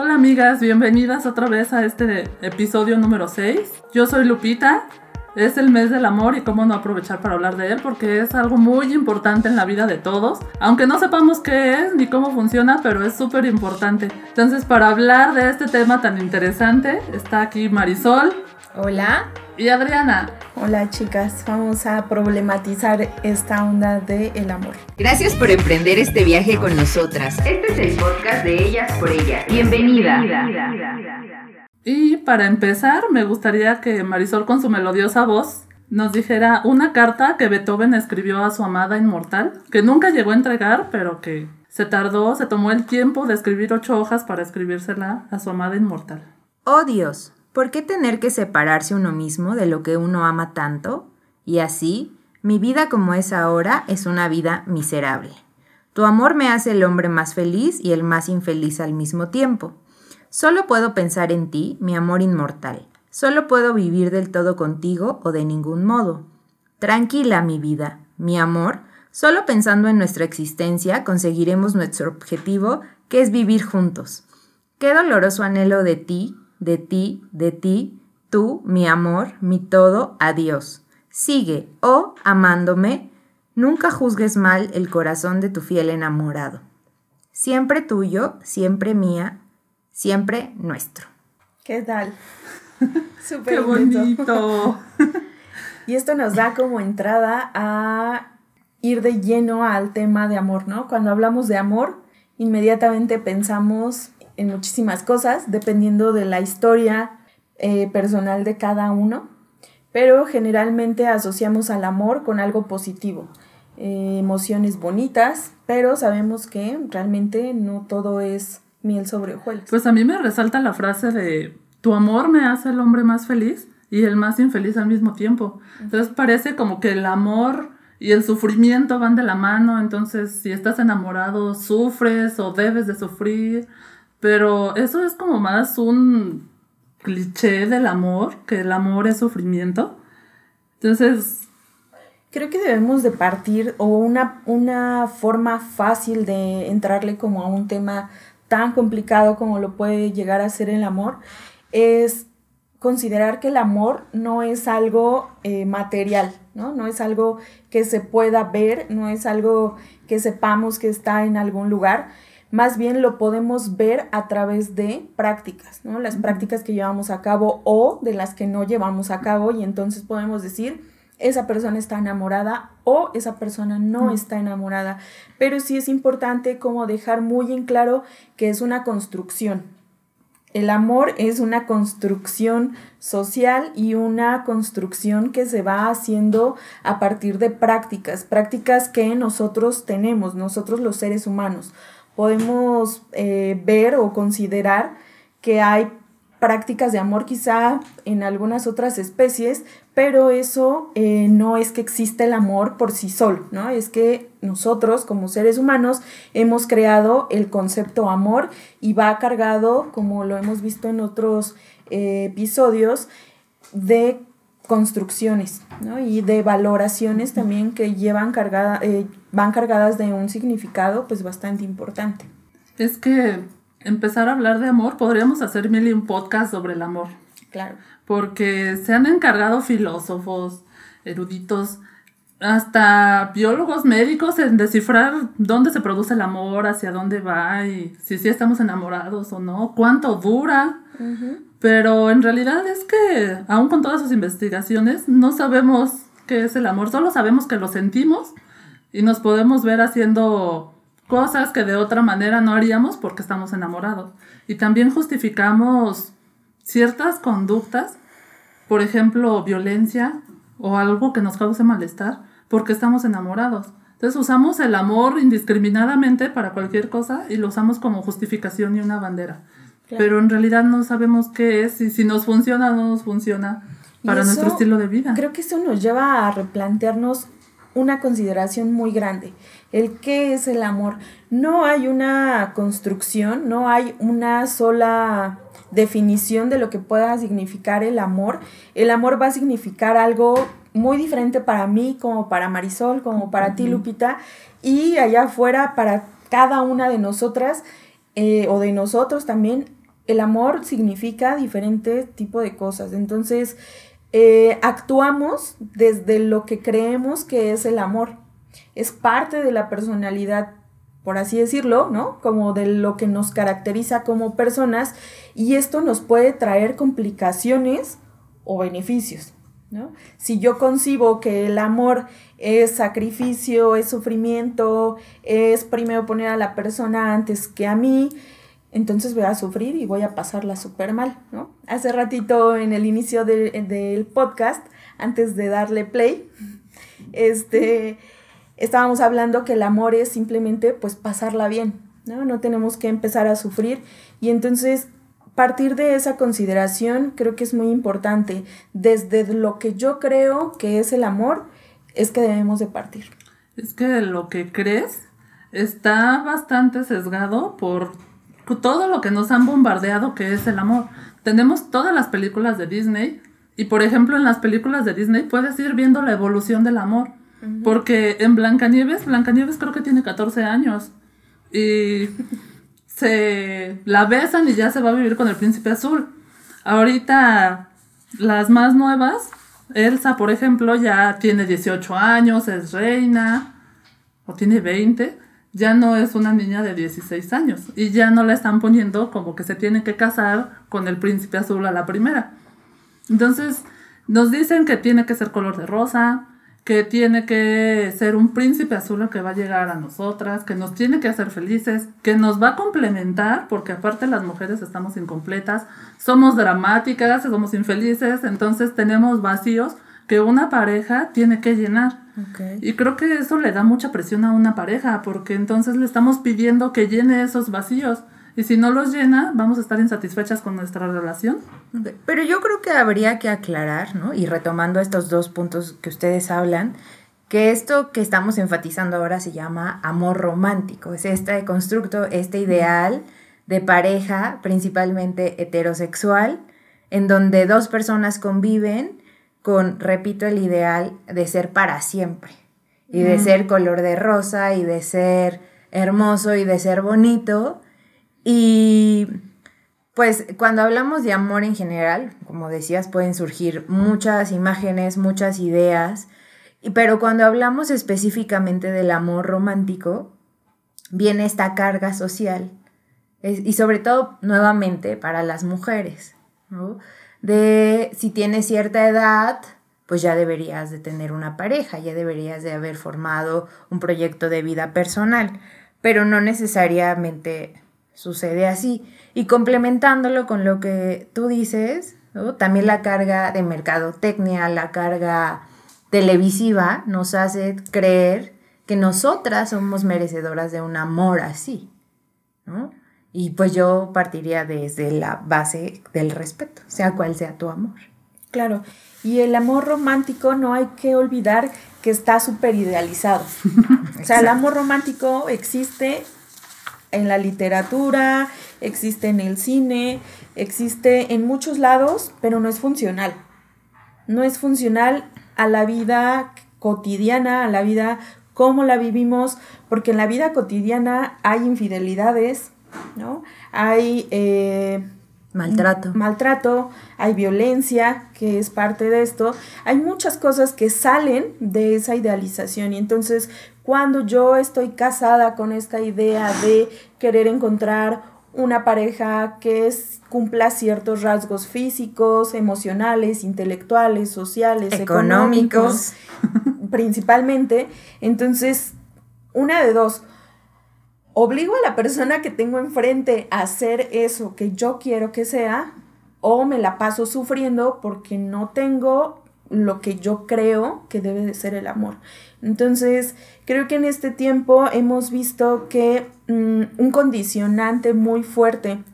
Hola amigas, bienvenidas otra vez a este episodio número 6. Yo soy Lupita, es el mes del amor y cómo no aprovechar para hablar de él porque es algo muy importante en la vida de todos, aunque no sepamos qué es ni cómo funciona, pero es súper importante. Entonces para hablar de este tema tan interesante está aquí Marisol. Hola. Y Adriana. Hola chicas, vamos a problematizar esta onda del el amor. Gracias por emprender este viaje con nosotras. Este es el podcast de Ellas por Ellas. Bienvenida. Y para empezar, me gustaría que Marisol con su melodiosa voz nos dijera una carta que Beethoven escribió a su amada inmortal, que nunca llegó a entregar, pero que se tardó, se tomó el tiempo de escribir ocho hojas para escribírsela a su amada inmortal. Oh Dios, ¿Por qué tener que separarse uno mismo de lo que uno ama tanto? Y así, mi vida como es ahora es una vida miserable. Tu amor me hace el hombre más feliz y el más infeliz al mismo tiempo. Solo puedo pensar en ti, mi amor inmortal. Solo puedo vivir del todo contigo o de ningún modo. Tranquila, mi vida, mi amor, solo pensando en nuestra existencia conseguiremos nuestro objetivo, que es vivir juntos. Qué doloroso anhelo de ti, de ti, de ti, tú, mi amor, mi todo, adiós. Sigue, oh, amándome, nunca juzgues mal el corazón de tu fiel enamorado. Siempre tuyo, siempre mía, siempre nuestro. ¿Qué tal? Súper Qué bonito. y esto nos da como entrada a ir de lleno al tema de amor, ¿no? Cuando hablamos de amor, inmediatamente pensamos en muchísimas cosas, dependiendo de la historia eh, personal de cada uno, pero generalmente asociamos al amor con algo positivo, eh, emociones bonitas, pero sabemos que realmente no todo es miel sobre hojuelas. Pues a mí me resalta la frase de tu amor me hace el hombre más feliz y el más infeliz al mismo tiempo. Entonces parece como que el amor y el sufrimiento van de la mano, entonces si estás enamorado sufres o debes de sufrir pero eso es como más un cliché del amor, que el amor es sufrimiento. Entonces... Creo que debemos de partir o una, una forma fácil de entrarle como a un tema tan complicado como lo puede llegar a ser el amor es considerar que el amor no es algo eh, material, ¿no? No es algo que se pueda ver, no es algo que sepamos que está en algún lugar, más bien lo podemos ver a través de prácticas, ¿no? Las prácticas que llevamos a cabo o de las que no llevamos a cabo y entonces podemos decir, esa persona está enamorada o esa persona no está enamorada. Pero sí es importante como dejar muy en claro que es una construcción. El amor es una construcción social y una construcción que se va haciendo a partir de prácticas, prácticas que nosotros tenemos, nosotros los seres humanos podemos eh, ver o considerar que hay prácticas de amor quizá en algunas otras especies, pero eso eh, no es que exista el amor por sí solo, ¿no? Es que nosotros como seres humanos hemos creado el concepto amor y va cargado, como lo hemos visto en otros eh, episodios, de construcciones y de valoraciones también que llevan cargada, eh, van cargadas de un significado pues bastante importante. Es que empezar a hablar de amor, podríamos hacer mil y un podcast sobre el amor. Claro. Porque se han encargado filósofos, eruditos, hasta biólogos médicos en descifrar dónde se produce el amor, hacia dónde va y si sí estamos enamorados o no, cuánto dura. Pero en realidad es que, aún con todas sus investigaciones, no sabemos qué es el amor, solo sabemos que lo sentimos y nos podemos ver haciendo cosas que de otra manera no haríamos porque estamos enamorados. Y también justificamos ciertas conductas, por ejemplo, violencia o algo que nos cause malestar, porque estamos enamorados. Entonces usamos el amor indiscriminadamente para cualquier cosa y lo usamos como justificación y una bandera. Pero en realidad no sabemos qué es y si nos funciona o no nos funciona para nuestro estilo de vida. Creo que eso nos lleva a replantearnos una consideración muy grande. El qué es el amor. No hay una construcción, no hay una sola definición de lo que pueda significar el amor. El amor va a significar algo muy diferente para mí, como para Marisol, como para ti, Lupita, y allá afuera para cada una de nosotras eh, o de nosotros también el amor significa diferente tipo de cosas. Entonces, eh, actuamos desde lo que creemos que es el amor. Es parte de la personalidad, por así decirlo, ¿no? Como de lo que nos caracteriza como personas y esto nos puede traer complicaciones o beneficios. ¿no? Si yo concibo que el amor es sacrificio, es sufrimiento, es primero poner a la persona antes que a mí, entonces voy a sufrir y voy a pasarla súper mal, ¿no? Hace ratito en el inicio del podcast, antes de darle play, este, estábamos hablando que el amor es simplemente pues pasarla bien, ¿no? No tenemos que empezar a sufrir y entonces partir de esa consideración creo que es muy importante. Desde lo que yo creo que es el amor, es que debemos de partir. Es que lo que crees está bastante sesgado por todo lo que nos han bombardeado que es el amor. Tenemos todas las películas de Disney y por ejemplo en las películas de Disney puedes ir viendo la evolución del amor. Porque en Blancanieves, Blancanieves creo que tiene 14 años y se la besan y ya se va a vivir con el príncipe azul. Ahorita las más nuevas, Elsa, por ejemplo, ya tiene 18 años, es reina, o tiene 20, ya no es una niña de 16 años y ya no la están poniendo como que se tiene que casar con el príncipe azul a la primera. Entonces, nos dicen que tiene que ser color de rosa, que tiene que ser un príncipe azul que va a llegar a nosotras, que nos tiene que hacer felices, que nos va a complementar, porque aparte las mujeres estamos incompletas, somos dramáticas, somos infelices, entonces tenemos vacíos que una pareja tiene que llenar. Y creo que eso le da mucha presión a una pareja, porque entonces le estamos pidiendo que llene esos vacíos. Y si no los llena, vamos a estar insatisfechas con nuestra relación. Pero yo creo que habría que aclarar, ¿no? Y retomando estos dos puntos que ustedes hablan, que esto que estamos enfatizando ahora se llama amor romántico. Es este constructo, este ideal de pareja, principalmente heterosexual, en donde dos personas conviven con, repito, el ideal de ser para siempre. Y de ser color de rosa y de ser hermoso y de ser bonito y pues cuando hablamos de amor en general, como decías, pueden surgir muchas imágenes, muchas ideas, pero cuando hablamos específicamente del amor romántico, viene esta carga social. y sobre todo, nuevamente, para las mujeres, De si tienes cierta edad, pues ya deberías de tener una pareja, ya deberías de haber formado un proyecto de vida personal, pero no necesariamente sucede así. Y complementándolo con lo que tú dices, también la carga de mercadotecnia, la carga televisiva nos hace creer que nosotras somos merecedoras de un amor así. Y pues yo partiría desde la base del respeto, sea cual sea tu amor. Claro, y el amor romántico no hay que olvidar que está súper idealizado. o sea, el amor romántico existe en la literatura, existe en el cine, existe en muchos lados, pero no es funcional. No es funcional a la vida cotidiana, a la vida como la vivimos, porque en la vida cotidiana hay infidelidades, ¿no? Hay eh, maltrato. maltrato, hay violencia, que es parte de esto. Hay muchas cosas que salen de esa idealización y entonces cuando yo estoy casada con esta idea de querer encontrar una pareja que cumpla ciertos rasgos físicos, emocionales, intelectuales, sociales, económicos, principalmente, entonces, una de dos, obligo a la persona que tengo enfrente a hacer eso que yo quiero que sea, o me la paso sufriendo porque no tengo lo que yo creo que debe de ser el amor. Entonces, creo que en este tiempo hemos visto que mm, un condicionante muy fuerte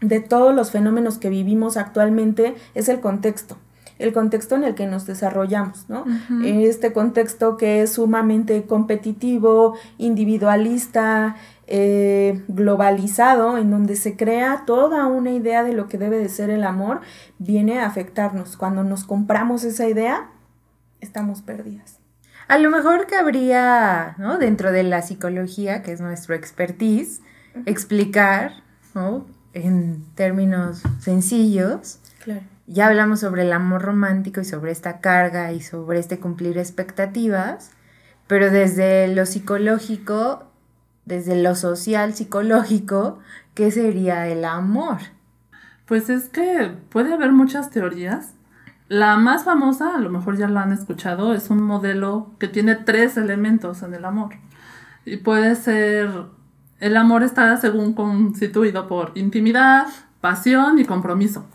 de todos los fenómenos que vivimos actualmente es el contexto el contexto en el que nos desarrollamos, ¿no? Este contexto que es sumamente competitivo, individualista, eh, globalizado, en donde se crea toda una idea de lo que debe de ser el amor, viene a afectarnos. Cuando nos compramos esa idea, estamos perdidas. A lo mejor cabría, ¿no? Dentro de la psicología, que es nuestro expertise, explicar, ¿no? en términos sencillos, Claro. ya hablamos sobre el amor romántico y sobre esta carga y sobre este cumplir expectativas, pero desde lo psicológico, desde lo social psicológico, ¿qué sería el amor? Pues es que puede haber muchas teorías. La más famosa, a lo mejor ya la han escuchado, es un modelo que tiene tres elementos en el amor. Y puede ser, el amor está según constituido por intimidad, pasión y compromiso.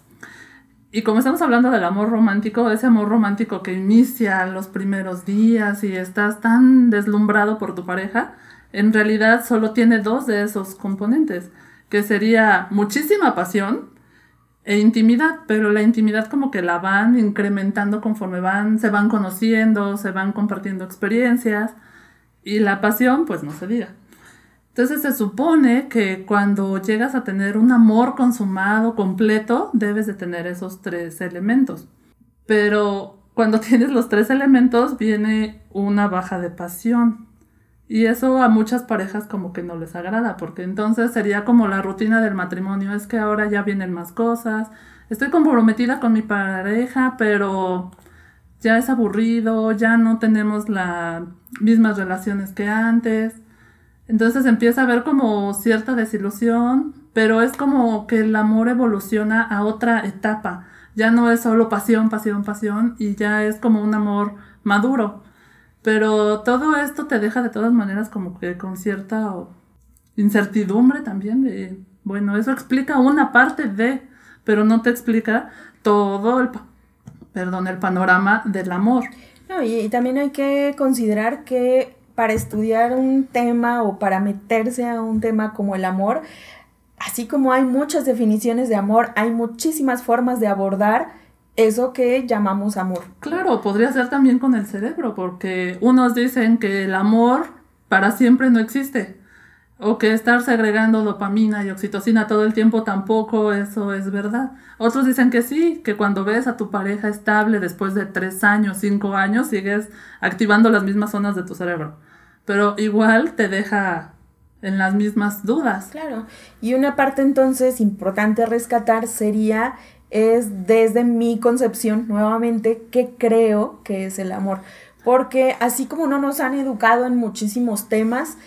Y como estamos hablando del amor romántico, ese amor romántico que inicia los primeros días y estás tan deslumbrado por tu pareja, en realidad solo tiene dos de esos componentes, que sería muchísima pasión e intimidad, pero la intimidad como que la van incrementando conforme van, se van conociendo, se van compartiendo experiencias y la pasión pues no se diga. Entonces se supone que cuando llegas a tener un amor consumado, completo, debes de tener esos tres elementos. Pero cuando tienes los tres elementos viene una baja de pasión. Y eso a muchas parejas como que no les agrada, porque entonces sería como la rutina del matrimonio, es que ahora ya vienen más cosas, estoy comprometida con mi pareja, pero ya es aburrido, ya no tenemos las mismas relaciones que antes. Entonces empieza a haber como cierta desilusión, pero es como que el amor evoluciona a otra etapa. Ya no es solo pasión, pasión, pasión, y ya es como un amor maduro. Pero todo esto te deja de todas maneras como que con cierta incertidumbre también de, bueno, eso explica una parte de, pero no te explica todo el, perdón, el panorama del amor. No, y, y también hay que considerar que para estudiar un tema o para meterse a un tema como el amor, así como hay muchas definiciones de amor, hay muchísimas formas de abordar eso que llamamos amor. Claro, podría ser también con el cerebro, porque unos dicen que el amor para siempre no existe, o que estar segregando dopamina y oxitocina todo el tiempo tampoco eso es verdad. Otros dicen que sí, que cuando ves a tu pareja estable después de tres años, cinco años, sigues activando las mismas zonas de tu cerebro, pero igual te deja en las mismas dudas. Claro, y una parte entonces importante rescatar sería es desde mi concepción nuevamente que creo que es el amor. Porque así como no nos han educado en muchísimos temas,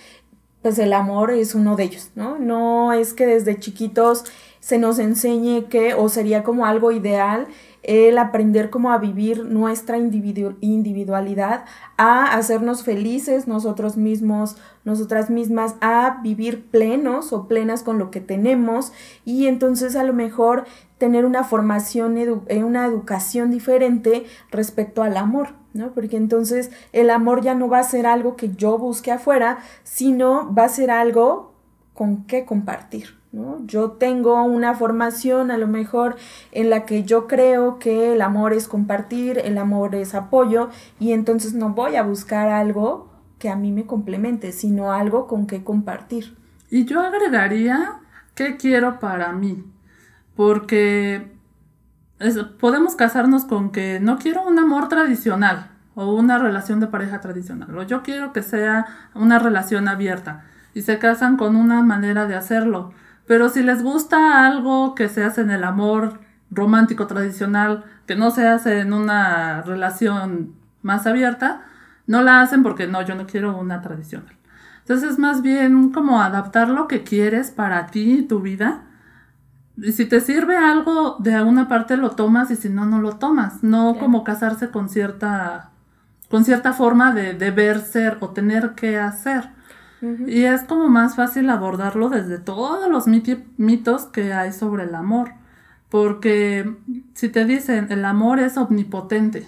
pues el amor es uno de ellos, ¿no? No es que desde chiquitos se nos enseñe que, o sería como algo ideal, el aprender como a vivir nuestra individu individualidad, a hacernos felices nosotros mismos, nosotras mismas, a vivir plenos o plenas con lo que tenemos y entonces a lo mejor tener una formación, edu una educación diferente respecto al amor, ¿no? Porque entonces el amor ya no va a ser algo que yo busque afuera, sino va a ser algo con qué compartir. ¿No? Yo tengo una formación a lo mejor en la que yo creo que el amor es compartir, el amor es apoyo y entonces no voy a buscar algo que a mí me complemente, sino algo con que compartir. Y yo agregaría qué quiero para mí, porque es, podemos casarnos con que no quiero un amor tradicional o una relación de pareja tradicional, o yo quiero que sea una relación abierta y se casan con una manera de hacerlo pero si les gusta algo que se hace en el amor romántico tradicional, que no se hace en una relación más abierta, no la hacen porque no, yo no quiero una tradicional. Entonces, más bien como adaptar lo que quieres para ti, tu vida. Y si te sirve algo de alguna parte lo tomas y si no, no lo tomas. No como casarse con cierta, con cierta forma de deber ser o tener que hacer. Y es como más fácil abordarlo desde todos los mitos que hay sobre el amor. Porque si te dicen el amor es omnipotente,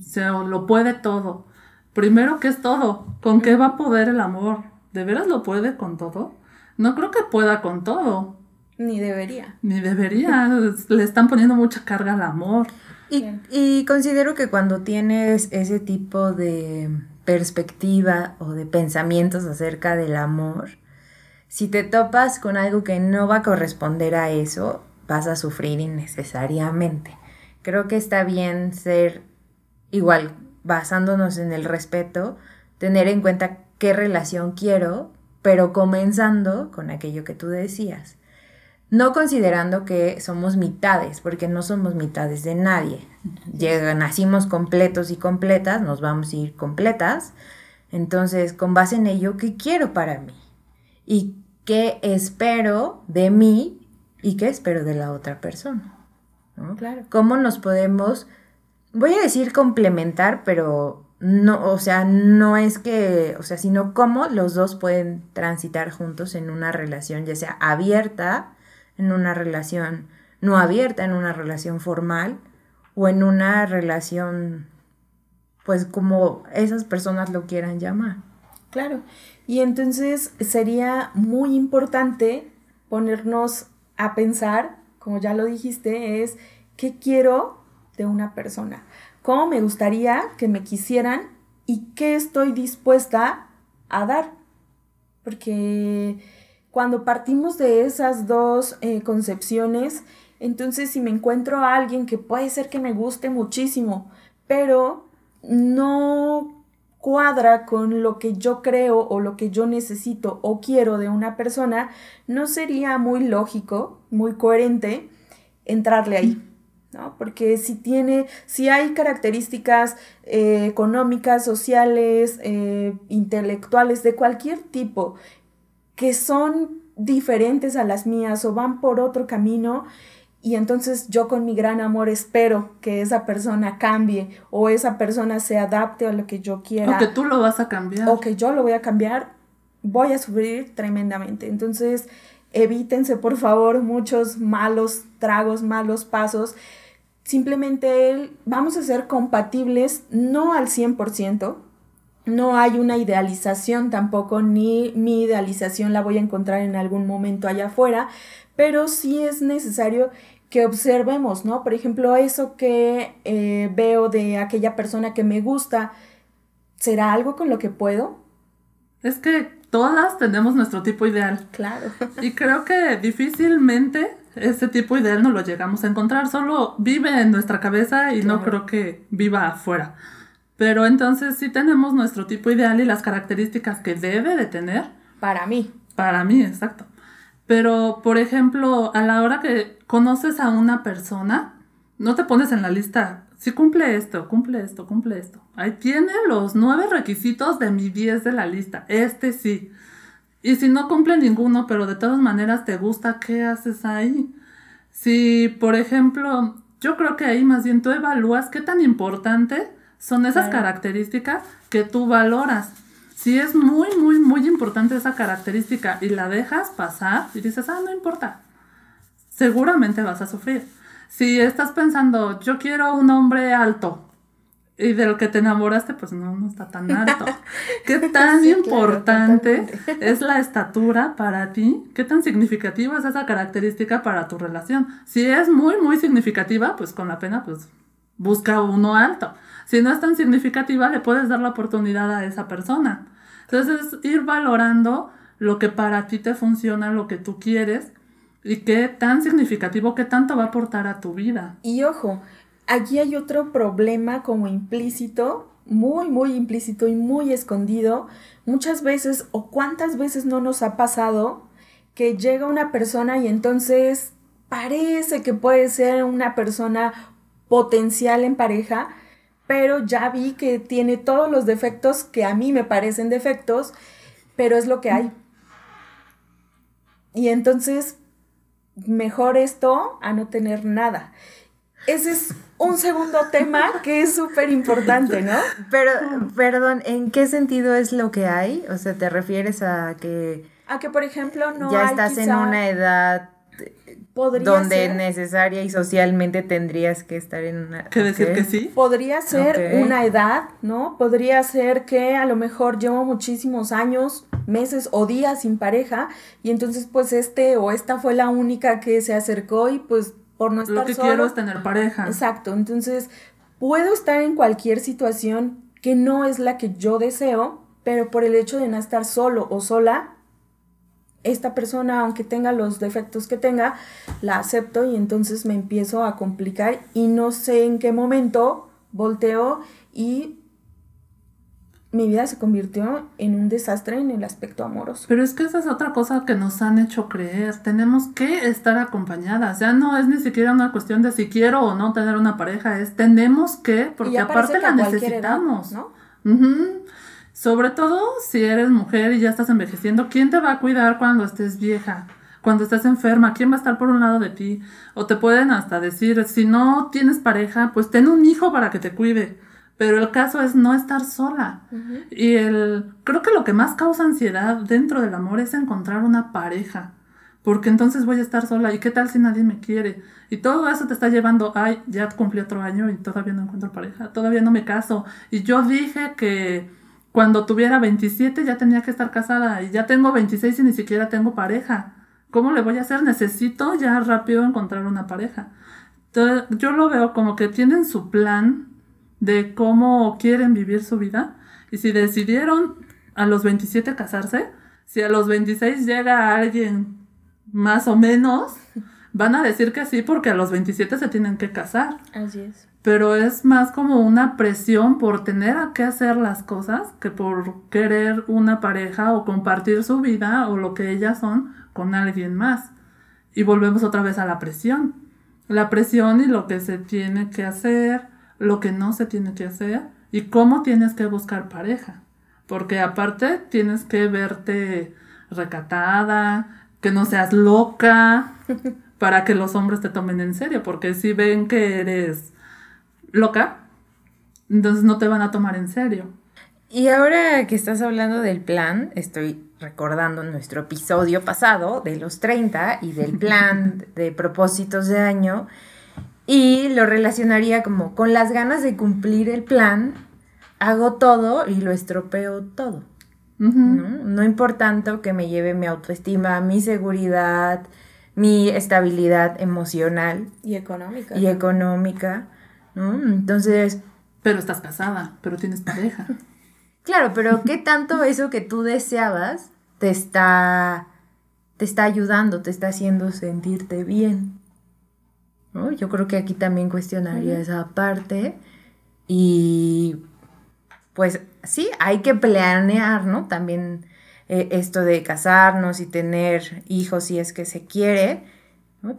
se lo puede todo. Primero, ¿qué es todo? ¿Con qué va a poder el amor? ¿De veras lo puede con todo? No creo que pueda con todo. Ni debería. Ni debería. Le están poniendo mucha carga al amor. Y, y considero que cuando tienes ese tipo de perspectiva o de pensamientos acerca del amor, si te topas con algo que no va a corresponder a eso, vas a sufrir innecesariamente. Creo que está bien ser igual, basándonos en el respeto, tener en cuenta qué relación quiero, pero comenzando con aquello que tú decías. No considerando que somos mitades, porque no somos mitades de nadie. Llega, nacimos completos y completas, nos vamos a ir completas. Entonces, con base en ello, ¿qué quiero para mí? ¿Y qué espero de mí y qué espero de la otra persona? Claro. ¿Cómo nos podemos, voy a decir complementar, pero no, o sea, no es que, o sea, sino cómo los dos pueden transitar juntos en una relación, ya sea abierta, en una relación no abierta, en una relación formal o en una relación, pues como esas personas lo quieran llamar. Claro. Y entonces sería muy importante ponernos a pensar, como ya lo dijiste, es qué quiero de una persona, cómo me gustaría que me quisieran y qué estoy dispuesta a dar. Porque cuando partimos de esas dos eh, concepciones, entonces si me encuentro a alguien que puede ser que me guste muchísimo, pero no cuadra con lo que yo creo o lo que yo necesito o quiero de una persona, no sería muy lógico, muy coherente entrarle ahí. ¿no? Porque si tiene, si hay características eh, económicas, sociales, eh, intelectuales, de cualquier tipo, que son diferentes a las mías o van por otro camino, y entonces yo con mi gran amor espero que esa persona cambie o esa persona se adapte a lo que yo quiera. O que tú lo vas a cambiar. O que yo lo voy a cambiar, voy a sufrir tremendamente. Entonces, evítense por favor muchos malos tragos, malos pasos. Simplemente vamos a ser compatibles, no al 100%. No hay una idealización tampoco, ni mi idealización la voy a encontrar en algún momento allá afuera, pero sí es necesario que observemos, ¿no? Por ejemplo, eso que eh, veo de aquella persona que me gusta, ¿será algo con lo que puedo? Es que todas tenemos nuestro tipo ideal. Claro. Y creo que difícilmente ese tipo ideal no lo llegamos a encontrar, solo vive en nuestra cabeza y no creo que viva afuera. Pero entonces sí tenemos nuestro tipo ideal y las características que debe de tener. Para mí. Para mí, exacto. Pero, por ejemplo, a la hora que conoces a una persona, no te pones en la lista, si cumple esto, cumple esto, cumple esto. Ahí tiene los nueve requisitos de mi 10 de la lista. Este sí. Y si no cumple ninguno, pero de todas maneras te gusta, ¿qué haces ahí? Si, por ejemplo, yo creo que ahí más bien tú evalúas qué tan importante son esas características que tú valoras. Si es muy, muy, muy importante esa característica y la dejas pasar y dices, ah, no importa, seguramente vas a sufrir. Si estás pensando, yo quiero un hombre alto y del que te enamoraste, pues no, no está tan alto. ¿Qué tan importante es la estatura para ti? ¿Qué tan significativa es esa característica para tu relación? Si es muy, muy significativa, pues con la pena, pues busca uno alto. Si no es tan significativa, le puedes dar la oportunidad a esa persona. Entonces, ir valorando lo que para ti te funciona, lo que tú quieres y qué tan significativo, qué tanto va a aportar a tu vida. Y ojo, aquí hay otro problema como implícito, muy, muy implícito y muy escondido. Muchas veces o cuántas veces no nos ha pasado que llega una persona y entonces parece que puede ser una persona potencial en pareja, pero ya vi que tiene todos los defectos que a mí me parecen defectos, pero es lo que hay. Y entonces, mejor esto a no tener nada. Ese es un segundo tema que es súper importante, ¿no? Pero, perdón, ¿en qué sentido es lo que hay? O sea, ¿te refieres a que... A que, por ejemplo, no ya estás en una edad donde necesaria y socialmente tendrías que estar en una... ¿Qué decir que sí? Podría ser una edad, ¿no? Podría ser que a lo mejor llevo muchísimos años, meses o días sin pareja y entonces pues este o esta fue la única que se acercó y pues por no estar Lo que quiero es tener pareja. Exacto, entonces puedo estar en cualquier situación que no es la que yo deseo, pero por el hecho de no estar solo o sola, esta persona, aunque tenga los defectos que tenga, la acepto y entonces me empiezo a complicar y no sé en qué momento volteo y mi vida se convirtió en un desastre en el aspecto amoroso. Pero es que esa es otra cosa que nos han hecho creer. Tenemos que estar acompañadas. Ya no es ni siquiera una cuestión de si quiero o no tener una pareja, es tenemos que, porque aparte la necesitamos. ¿no? Sobre todo si eres mujer y ya estás envejeciendo, ¿quién te va a cuidar cuando estés vieja? Cuando estés enferma, ¿quién va a estar por un lado de ti? O te pueden hasta decir, si no tienes pareja, pues ten un hijo para que te cuide pero el caso es no estar sola. Y el, creo que lo que más causa ansiedad dentro del amor es encontrar una pareja. Porque entonces voy a estar sola. ¿Y qué tal si nadie me quiere? Y todo eso te está llevando, ay, ya cumplí otro año y todavía no encuentro pareja, todavía no me caso. Y yo dije que cuando tuviera 27 ya tenía que estar casada y ya tengo 26 y ni siquiera tengo pareja. ¿Cómo le voy a hacer? Necesito ya rápido encontrar una pareja. Entonces, yo lo veo como que tienen su plan de cómo quieren vivir su vida. Y si decidieron a los 27 casarse, si a los 26 llega alguien más o menos, van a decir que sí porque a los 27 se tienen que casar. Así es. Pero es más como una presión por tener que hacer las cosas que por querer una pareja o compartir su vida o lo que ellas son con alguien más. Y volvemos otra vez a la presión. La presión y lo que se tiene que hacer, lo que no se tiene que hacer y cómo tienes que buscar pareja. Porque aparte tienes que verte recatada, que no seas loca, para que los hombres te tomen en serio. Porque si ven que eres loca, entonces no te van a tomar en serio. Y ahora que estás hablando del plan, estoy recordando nuestro episodio pasado de los 30 y del plan de propósitos de año. Y lo relacionaría como con las ganas de cumplir el plan, hago todo y lo estropeo todo. ¿no? no importando que me lleve mi autoestima, mi seguridad, mi estabilidad emocional. Y económica. Y económica, ¿no? Entonces... Pero estás casada, pero tienes pareja. claro, pero ¿qué tanto eso que tú deseabas te está, te está ayudando, te está haciendo sentirte bien? Yo creo que aquí también cuestionaría esa parte y pues sí, hay que planear, ¿no? También eh, esto de casarnos y tener hijos si es que se quiere,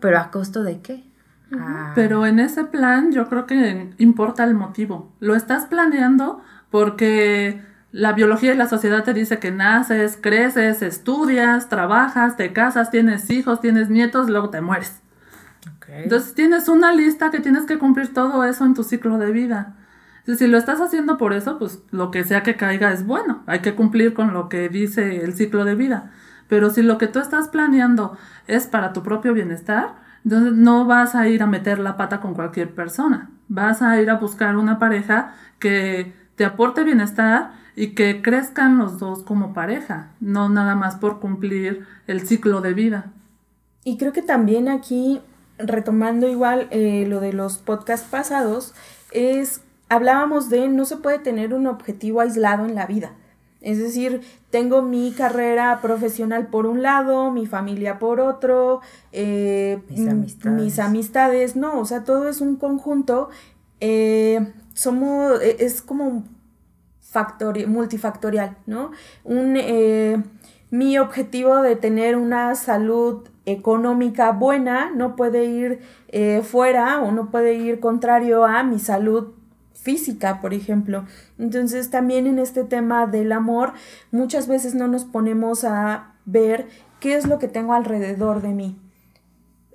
Pero a costo de qué? Ah. Pero en ese plan yo creo que importa el motivo. Lo estás planeando porque la biología y la sociedad te dice que naces, creces, estudias, trabajas, te casas, tienes hijos, tienes nietos, luego te mueres. Entonces tienes una lista que tienes que cumplir todo eso en tu ciclo de vida. si lo estás haciendo por eso, pues lo que sea que caiga es bueno. Hay que cumplir con lo que dice el ciclo de vida. Pero si lo que tú estás planeando es para tu propio bienestar, entonces no vas a ir a meter la pata con cualquier persona. Vas a ir a buscar una pareja que te aporte bienestar y que crezcan los dos como pareja, no nada más por cumplir el ciclo de vida. Y creo que también aquí retomando igual eh, lo de los podcasts pasados, es, hablábamos de no se puede tener un objetivo aislado en la vida. Es decir, tengo mi carrera profesional por un lado, mi familia por otro, eh, mis, amistades. no, o sea, todo es un conjunto. Eh, somos, e, es como multifactorial, ¿no? Un, mi objetivo de tener una salud económica buena no puede ir eh, fuera o no puede ir contrario a mi salud física, por ejemplo. Entonces también en este tema del amor muchas veces no nos ponemos a ver qué es lo que tengo alrededor de mí.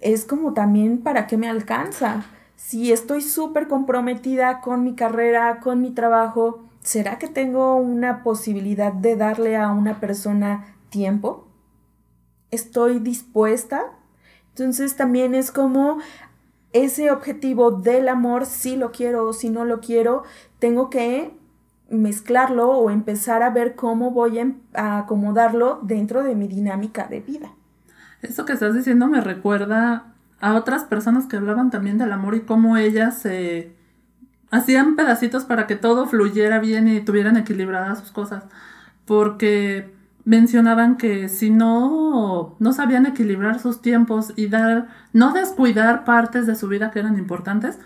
Es como también para qué me alcanza. Si estoy súper comprometida con mi carrera, con mi trabajo, ¿será que tengo una posibilidad de darle a una persona tiempo? estoy dispuesta. Entonces también es como ese objetivo del amor, si lo quiero o si no lo quiero, tengo que mezclarlo o empezar a ver cómo voy a acomodarlo dentro de mi dinámica de vida. Eso que estás diciendo me recuerda a otras personas que hablaban también del amor y cómo ellas se hacían pedacitos para que todo fluyera bien y tuvieran equilibradas sus cosas. Porque mencionaban que si no, no sabían equilibrar sus tiempos y dar, no descuidar partes de su vida que eran importantes,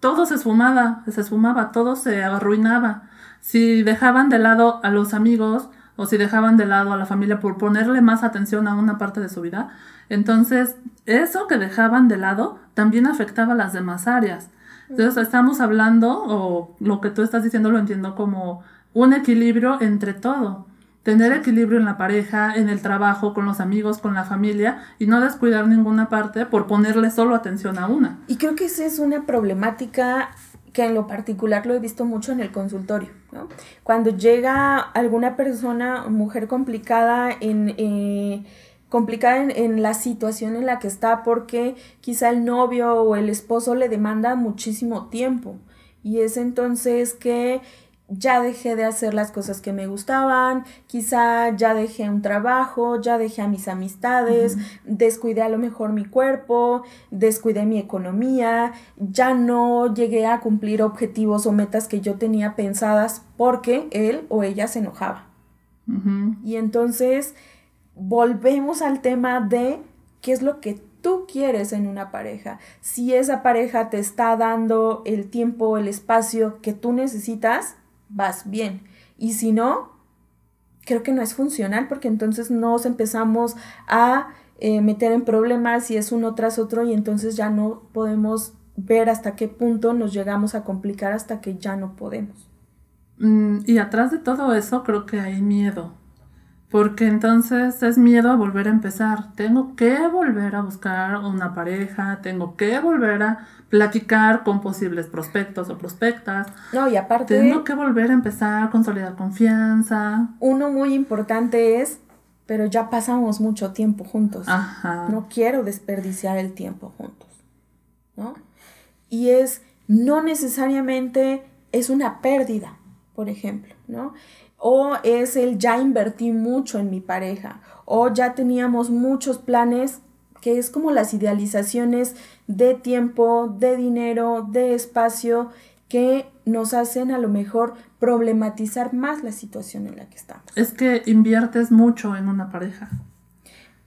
todo se esfumaba, se esfumaba, todo se arruinaba. si dejaban de lado a los amigos o si dejaban de lado a la familia por ponerle más atención a una parte de su vida, entonces eso que dejaban de lado también afectaba las demás áreas. Entonces estamos hablando, o lo que tú estás diciendo lo entiendo como un equilibrio entre todo. Tener equilibrio en la pareja, en el trabajo, con los amigos, con la familia y no descuidar ninguna parte por ponerle solo atención a una. Y creo que esa es una problemática que en lo particular lo he visto mucho en el consultorio. ¿no? Cuando llega alguna persona, mujer complicada en... Eh, complicada en, en, la situación en la que está porque quizá el novio o el esposo le demanda muchísimo tiempo y es entonces que ya dejé de hacer las cosas que me gustaban, quizá ya dejé un trabajo, ya dejé a mis amistades, descuidé a lo mejor mi cuerpo, descuidé mi economía, ya no llegué a cumplir objetivos o metas que yo tenía pensadas porque él o ella se enojaba. Y entonces volvemos al tema de qué es lo que tú quieres en una pareja. Si esa pareja te está dando el tiempo, el espacio que tú necesitas, vas bien. Y si no, creo que no es funcional porque entonces nos empezamos a eh, meter en problemas y es uno tras otro y entonces ya no podemos ver hasta qué punto nos llegamos a complicar hasta que ya no podemos. Mm, y atrás de todo eso creo que hay miedo porque entonces es miedo a volver a empezar. Tengo que volver a buscar una pareja, tengo que volver a platicar con posibles prospectos o prospectas. No, y aparte... Tengo que volver a empezar a consolidar confianza. Uno muy importante es, pero ya pasamos mucho tiempo juntos. Ajá. No quiero desperdiciar el tiempo juntos. ¿No? Y es, no necesariamente es una pérdida, por ejemplo, ¿no? O es el ya invertí mucho en mi pareja, o ya teníamos muchos planes, que es como las idealizaciones de tiempo, de dinero, de espacio, que nos hacen a lo mejor problematizar más la situación en la que estamos. Es que inviertes mucho en una pareja.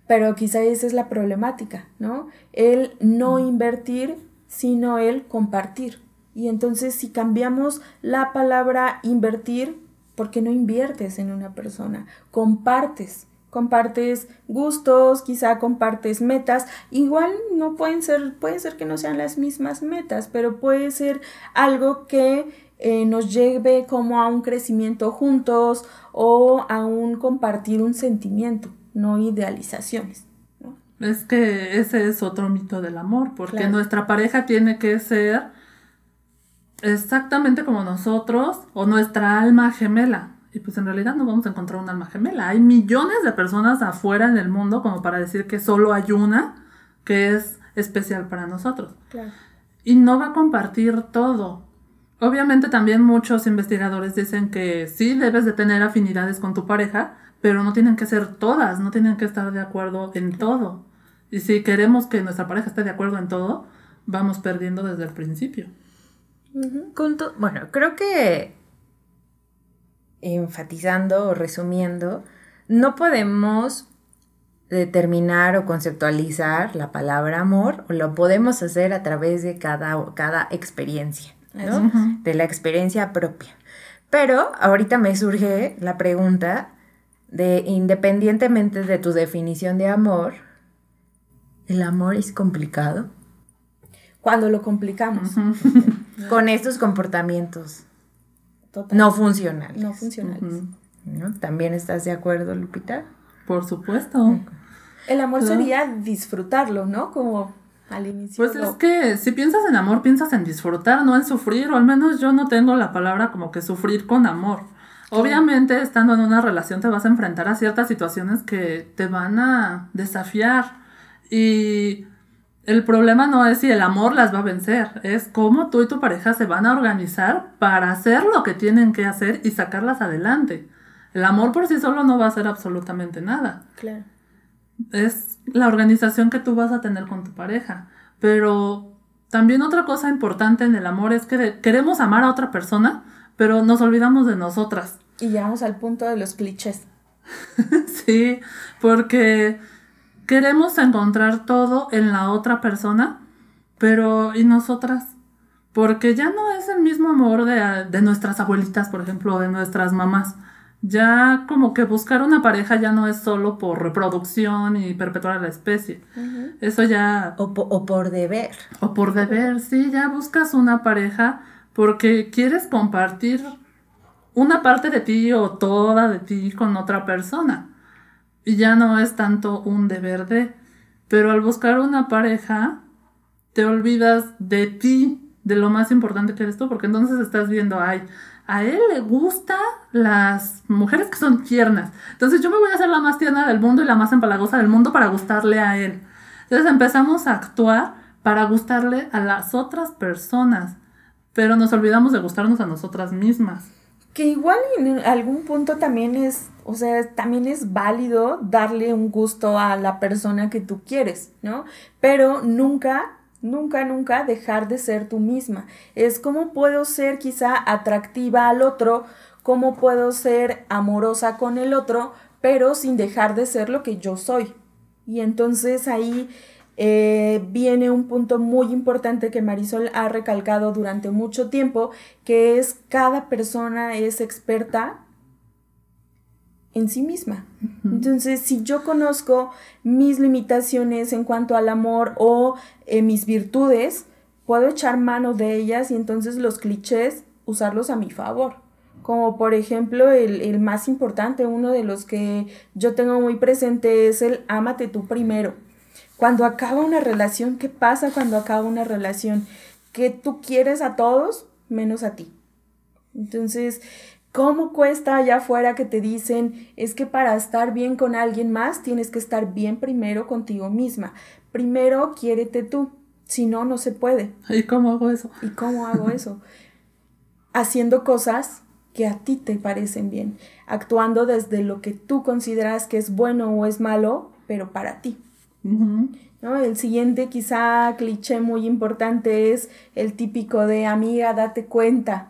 Pero quizá esa es la problemática, ¿no? El no mm. invertir, sino el compartir. Y entonces si cambiamos la palabra invertir porque no inviertes en una persona, compartes, compartes gustos, quizá compartes metas, igual no pueden ser, puede ser que no sean las mismas metas, pero puede ser algo que eh, nos lleve como a un crecimiento juntos o a un compartir un sentimiento, no idealizaciones. Es que ese es otro mito del amor, porque nuestra pareja tiene que ser exactamente como nosotros o nuestra alma gemela. Y pues en realidad no vamos a encontrar un alma gemela. Hay millones de personas afuera en el mundo como para decir que solo hay una que es especial para nosotros. Y no va a compartir todo. Obviamente también muchos investigadores dicen que sí debes de tener afinidades con tu pareja, pero no tienen que ser todas, no tienen que estar de acuerdo en todo. Y si queremos que nuestra pareja esté de acuerdo en todo, vamos perdiendo desde el principio bueno, creo que enfatizando o resumiendo, no podemos determinar o conceptualizar la palabra amor, o lo podemos hacer a través de cada, cada experiencia, ¿no? De la experiencia propia. Pero ahorita me surge la pregunta de, independientemente de tu definición de amor, ¿el amor es complicado? Cuando lo complicamos. con estos comportamientos no funcionales. No funcionales. ¿También estás de acuerdo, Lupita? Por supuesto. El amor sería disfrutarlo, ¿no? Como al inicio. Pues es que si piensas en amor, piensas en disfrutar, no en sufrir, o al menos yo no tengo la palabra como que sufrir con amor. Obviamente, estando en una relación te vas a enfrentar a ciertas situaciones que te van a desafiar. Y el problema no es si el amor las va a vencer, es cómo tú y tu pareja se van a organizar para hacer lo que tienen que hacer y sacarlas adelante. El amor por sí solo no va a hacer absolutamente nada. Claro. Es la organización que tú vas a tener con tu pareja. Pero también otra cosa importante en el amor es que queremos amar a otra persona, pero nos olvidamos de nosotras. Y llegamos al punto de los clichés. sí, porque queremos encontrar todo en la otra persona, pero ¿y nosotras? Porque ya no es el mismo amor de, de nuestras abuelitas, por ejemplo, o de nuestras mamás. Ya como que buscar una pareja ya no es solo por reproducción y perpetuar la especie. Eso ya... O, po- o por deber. O por deber, sí, ya buscas una pareja porque quieres compartir una parte de ti o toda de ti con otra persona. Ya no es tanto un deber de. Pero al buscar una pareja, te olvidas de ti, de lo más importante que eres tú, porque entonces estás viendo, ay, a él le gustan las mujeres que son tiernas. Entonces yo me voy a hacer la más tierna del mundo y la más empalagosa del mundo para gustarle a él. Entonces empezamos a actuar para gustarle a las otras personas, pero nos olvidamos de gustarnos a nosotras mismas. Que igual en algún punto también es, o sea, también es válido darle un gusto a la persona que tú quieres, ¿no? Pero nunca, nunca, nunca dejar de ser tú misma. Es cómo puedo ser quizá atractiva al otro, cómo puedo ser amorosa con el otro, pero sin dejar de ser lo que yo soy. Y entonces ahí eh, viene un punto muy importante que Marisol ha recalcado durante mucho tiempo, que es cada persona es experta en sí misma. Entonces, si yo conozco mis limitaciones en cuanto al amor o eh, mis virtudes, puedo echar mano de ellas y entonces los clichés usarlos a mi favor. Como por ejemplo el, el más importante, uno de los que yo tengo muy presente es el ámate tú primero. Cuando acaba una relación, ¿qué pasa cuando acaba una relación? Que tú quieres a todos menos a ti. Entonces, ¿cómo cuesta allá afuera que te dicen es que para estar bien con alguien más tienes que estar bien primero contigo misma? Primero quiérete tú, si no, no se puede. ¿Y cómo hago eso? ¿Y cómo hago eso? Haciendo cosas que a ti te parecen bien, actuando desde lo que tú consideras que es bueno o es malo, pero para ti. ¿No? El siguiente quizá cliché muy importante es el típico de amiga, date cuenta.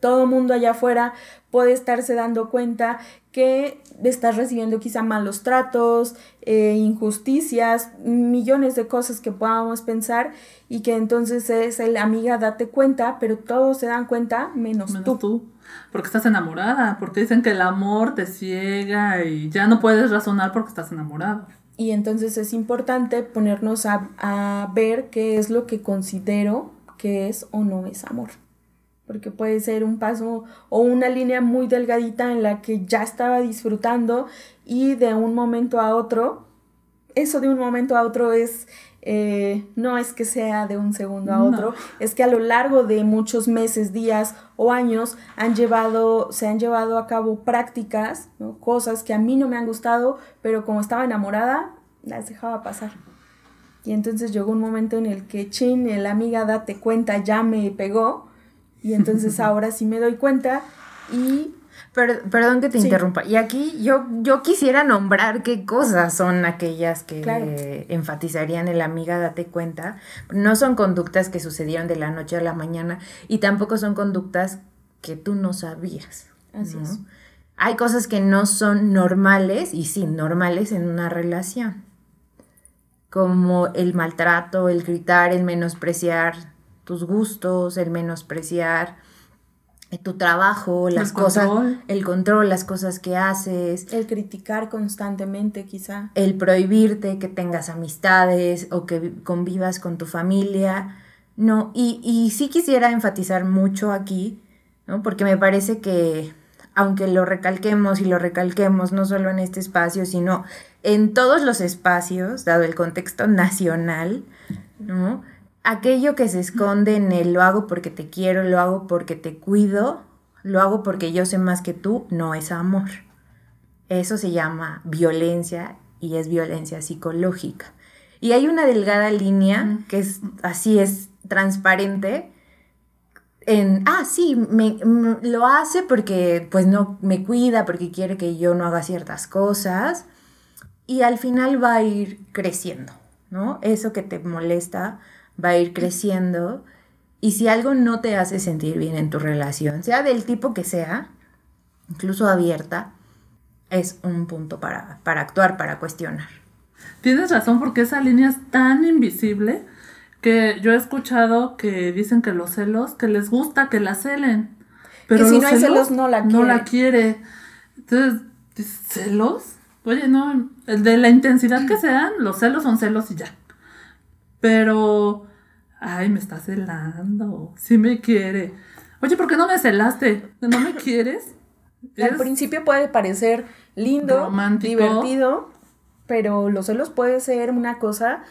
Todo mundo allá afuera puede estarse dando cuenta que estás recibiendo quizá malos tratos, eh, injusticias, millones de cosas que podamos pensar y que entonces es el amiga, date cuenta, pero todos se dan cuenta menos, Menos tú. tú. Porque estás enamorada, porque dicen que el amor te ciega y ya no puedes razonar porque estás enamorado. Y entonces es importante ponernos a, a ver qué es lo que considero que es o no es amor. Porque puede ser un paso o una línea muy delgadita en la que ya estaba disfrutando y de un momento a otro, eso de un momento a otro es, eh, no es que sea de un segundo a No. otro, es que a lo largo de muchos meses, días o años han llevado, se han llevado a cabo prácticas, ¿no? cosas que a mí no me han gustado, pero como estaba enamorada, las dejaba pasar. Y entonces llegó un momento en el que, chin, el amiga date cuenta ya me pegó. Y entonces ahora sí me doy cuenta y Per- perdón que te Sí. interrumpa. Y aquí yo, yo quisiera nombrar qué cosas son aquellas que Claro. enfatizarían el amiga, date cuenta. No son conductas que sucedieron de la noche a la mañana y tampoco son conductas que tú no sabías. Así ¿no? es. Hay cosas que no son normales, y sí, normales en una relación. Como el maltrato, el gritar, el menospreciar tus gustos, el menospreciar tu trabajo, las El cosas, control. el control, las cosas que haces, el criticar constantemente quizá. el prohibirte que tengas amistades o que vi- convivas con tu familia. No, y, y sí quisiera enfatizar mucho aquí, ¿no? Porque me parece que aunque lo recalquemos y lo recalquemos no solo en este espacio, sino en todos los espacios, dado el contexto nacional, ¿no? Aquello que se esconde en el lo hago porque te quiero, lo hago porque te cuido, lo hago porque yo sé más que tú, no es amor. Eso se llama violencia y es violencia psicológica. Y hay una delgada línea que es así, es transparente. En, ah, sí, me, lo hace porque pues no me cuida, porque quiere que yo no haga ciertas cosas. Y al final va a ir creciendo, ¿no? Eso que te molesta va a ir creciendo. Y si algo no te hace sentir bien en tu relación, sea del tipo que sea, incluso abierta, es un punto para, para actuar, para cuestionar. Tienes razón porque esa línea es tan invisible Que yo he escuchado que dicen que los celos, que les gusta que la celen. Pero si los no hay celos, no la No la quiere. quiere. Entonces, ¿dices, ¿celos? Oye, no, de la intensidad que sean, los celos son celos y ya. Pero, ay, me está celando. Sí me quiere. Oye, ¿por qué no me celaste? ¿No me quieres? Al principio puede parecer lindo, Romántico. divertido, pero los celos puede ser una cosa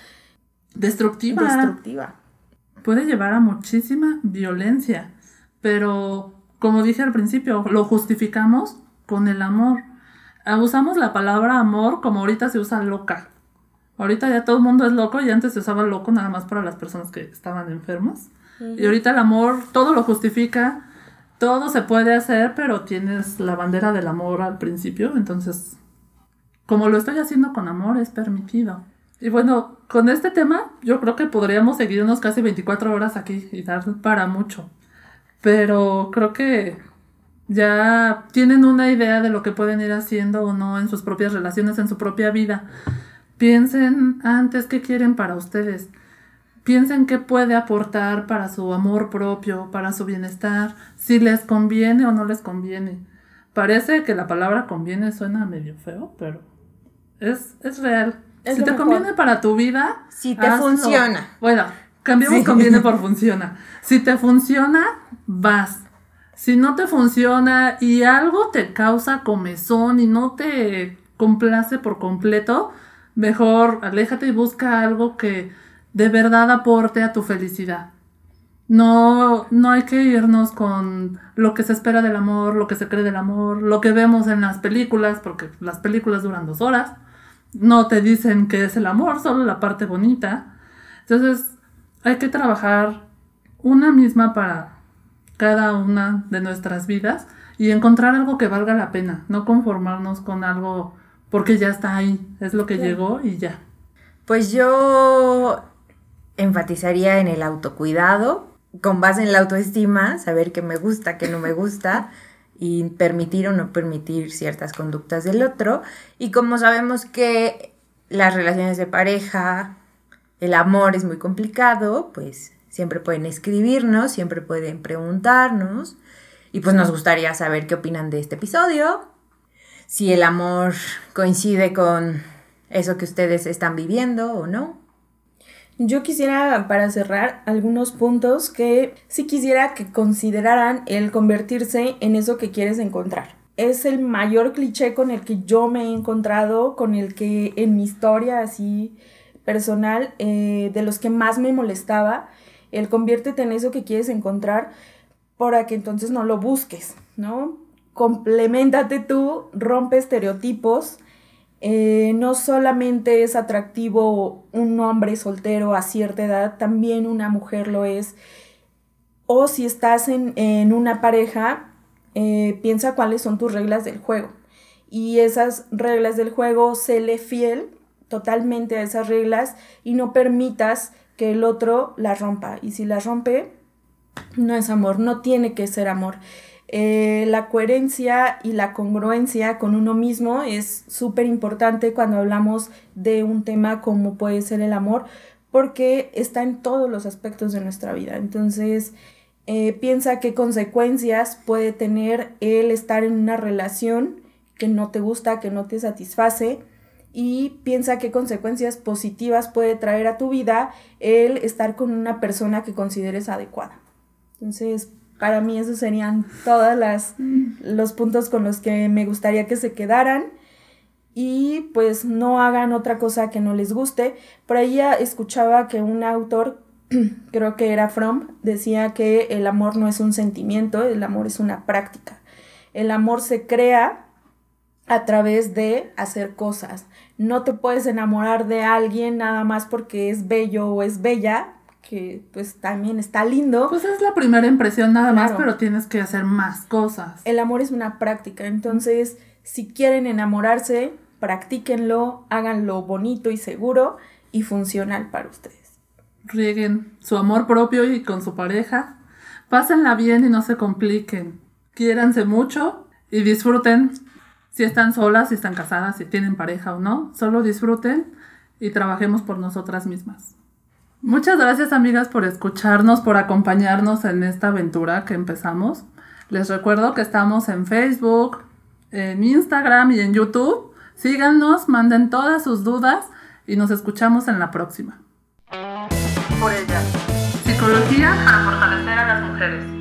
destructiva. destructiva. puede llevar a muchísima violencia, pero como dije al principio, lo justificamos con el amor. Usamos la palabra amor como ahorita se usa loca. Ahorita ya todo el mundo es loco y antes se usaba loco nada más para las personas que estaban enfermas. Y ahorita el amor todo lo justifica, todo se puede hacer, pero tienes la bandera del amor al principio, entonces como lo estoy haciendo con amor es permitido. Y bueno, con este tema yo creo que podríamos seguirnos casi 24 horas aquí y dar para mucho. Pero creo que ya tienen una idea de lo que pueden ir haciendo o no en sus propias relaciones, en su propia vida. Piensen antes qué quieren para ustedes. Piensen qué puede aportar para su amor propio, para su bienestar, si les conviene o no les conviene. Parece que la palabra conviene suena medio feo, pero es, es real. Es si te mejor. conviene para tu vida, Si te hazlo. funciona. Bueno, cambiamos Sí. conviene por funciona. Si te funciona, vas. Si no te funciona y algo te causa comezón y no te complace por completo, mejor aléjate y busca algo que de verdad aporte a tu felicidad. No, no hay que irnos con lo que se espera del amor, lo que se cree del amor, lo que vemos en las películas, porque las películas duran dos horas. No te dicen que es el amor, solo la parte bonita. Entonces, hay que trabajar una misma para cada una de nuestras vidas y encontrar algo que valga la pena, no conformarnos con algo porque ya está ahí, es lo que llegó y ya. Pues yo enfatizaría en el autocuidado, con base en la autoestima, saber qué me gusta, qué no me gusta, y permitir o no permitir ciertas conductas del otro. Y como sabemos que las relaciones de pareja, el amor es muy complicado, pues siempre pueden escribirnos, siempre pueden preguntarnos. Y pues nos gustaría saber qué opinan de este episodio, si el amor coincide con eso que ustedes están viviendo o no. Yo quisiera, para cerrar, algunos puntos que sí quisiera que consideraran el convertirse en eso que quieres encontrar. Es el mayor cliché con el que yo me he encontrado, con el que en mi historia así personal, eh, de los que más me molestaba, el conviértete en eso que quieres encontrar para que entonces no lo busques, ¿no? Complementate tú, rompe estereotipos, eh, no solamente es atractivo un hombre soltero a cierta edad, también una mujer lo es. O si estás en, en una pareja, eh, piensa cuáles son tus reglas del juego. Y esas reglas del juego, séle fiel totalmente a esas reglas y no permitas que el otro las rompa. Y si las rompe, no es amor, no tiene que ser amor. Eh, la coherencia y la congruencia con uno mismo es súper importante cuando hablamos de un tema como puede ser el amor, porque está en todos los aspectos de nuestra vida. Entonces, eh, piensa qué consecuencias puede tener el estar en una relación que no te gusta, que no te satisface, y piensa qué consecuencias positivas puede traer a tu vida el estar con una persona que consideres adecuada. Entonces, para mí esos serían todos las, los puntos con los que me gustaría que se quedaran. Y pues no hagan otra cosa que no les guste. Por ahí ya escuchaba que un autor, creo que era Fromm, decía que el amor no es un sentimiento, el amor es una práctica. El amor se crea a través de hacer cosas. No te puedes enamorar de alguien nada más porque es bello o es bella, que pues también está lindo. Pues es la primera impresión nada más, pero tienes que hacer más cosas. El amor es una práctica, entonces si quieren enamorarse, practíquenlo, háganlo bonito y seguro y funcional para ustedes. Rieguen su amor propio y con su pareja. Pásenla bien y no se compliquen. Quiéranse mucho y disfruten. Si están solas, si están casadas, si tienen pareja o no, solo disfruten y trabajemos por nosotras mismas. Muchas gracias amigas por escucharnos, por acompañarnos en esta aventura que empezamos. Les recuerdo que estamos en Facebook, en Instagram y en YouTube. Síganos, manden todas sus dudas y nos escuchamos en la próxima. Por ella. Psicología para fortalecer a las mujeres.